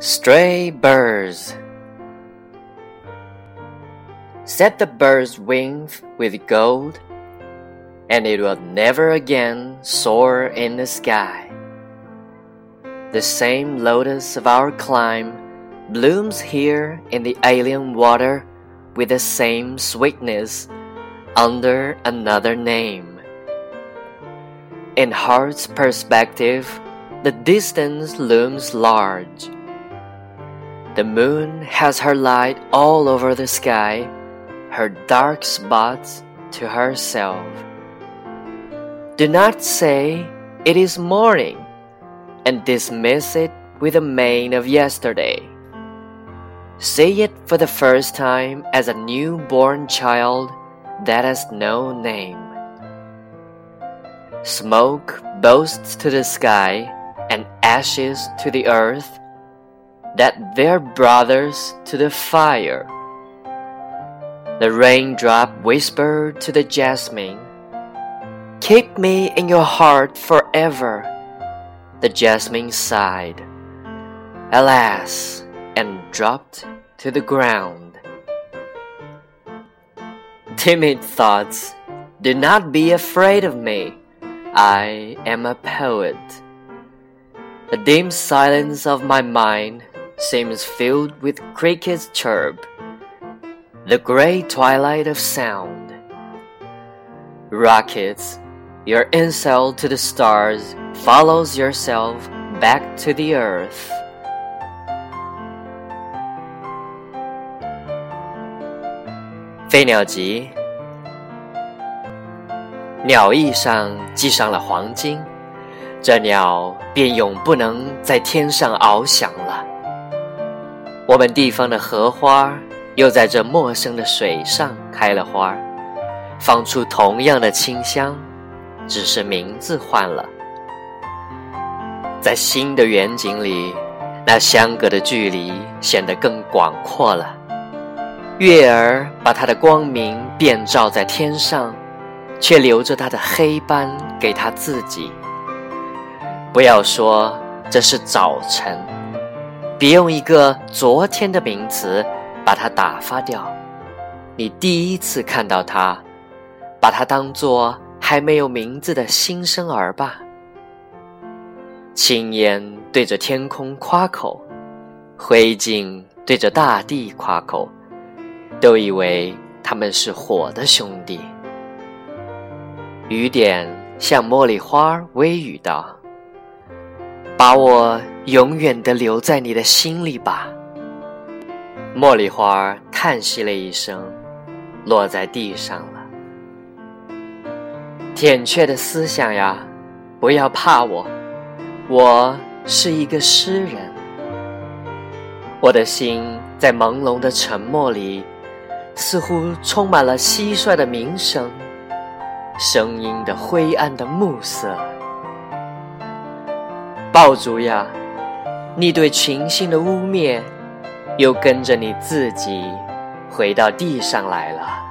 Stray birds. Set the bird's wings with gold, and it will never again soar in the sky. The same lotus of our clime blooms here in the alien water with the same sweetness under another name. In heart's perspective, the distance looms large the moon has her light all over the sky, her dark spots to herself. Do not say it is morning and dismiss it with the mane of yesterday. Say it for the first time as a newborn child that has no name. Smoke boasts to the sky and ashes to the earth that they're brothers to the fire. The raindrop whispered to the jasmine, Keep me in your heart forever. The jasmine sighed, Alas, and dropped to the ground. Timid thoughts, do not be afraid of me. I am a poet. The dim silence of my mind seems filled with crickets chirp, the gray twilight of sound. Rockets, your insult to the stars follows yourself back to the earth. 飞鸟集，鸟翼上系上了黄金，这鸟便永不能在天上翱翔了。 我们地方的荷花，又在这陌生的水上开了花，放出同样的清香，只是名字换了。在新的远景里，那相隔的距离显得更广阔了。月儿把它的光明遍照在天上，却留着它的黑斑给它自己。不要说这是早晨。别用一个昨天的名词把它打发掉。你第一次看到它，把它当作还没有名字的新生儿吧。青烟对着天空夸口，灰烬对着大地夸口，都以为他们是火的兄弟。雨点向茉莉花微语道：“把我。”永远的留在你的心里吧。茉莉花叹息了一声，落在地上了。甜雀的思想呀，不要怕我，我是一个诗人。我的心在朦胧的沉默里，似乎充满了蟋蟀的鸣声，声音的灰暗的暮色。爆竹呀！你对群星的污蔑，又跟着你自己回到地上来了。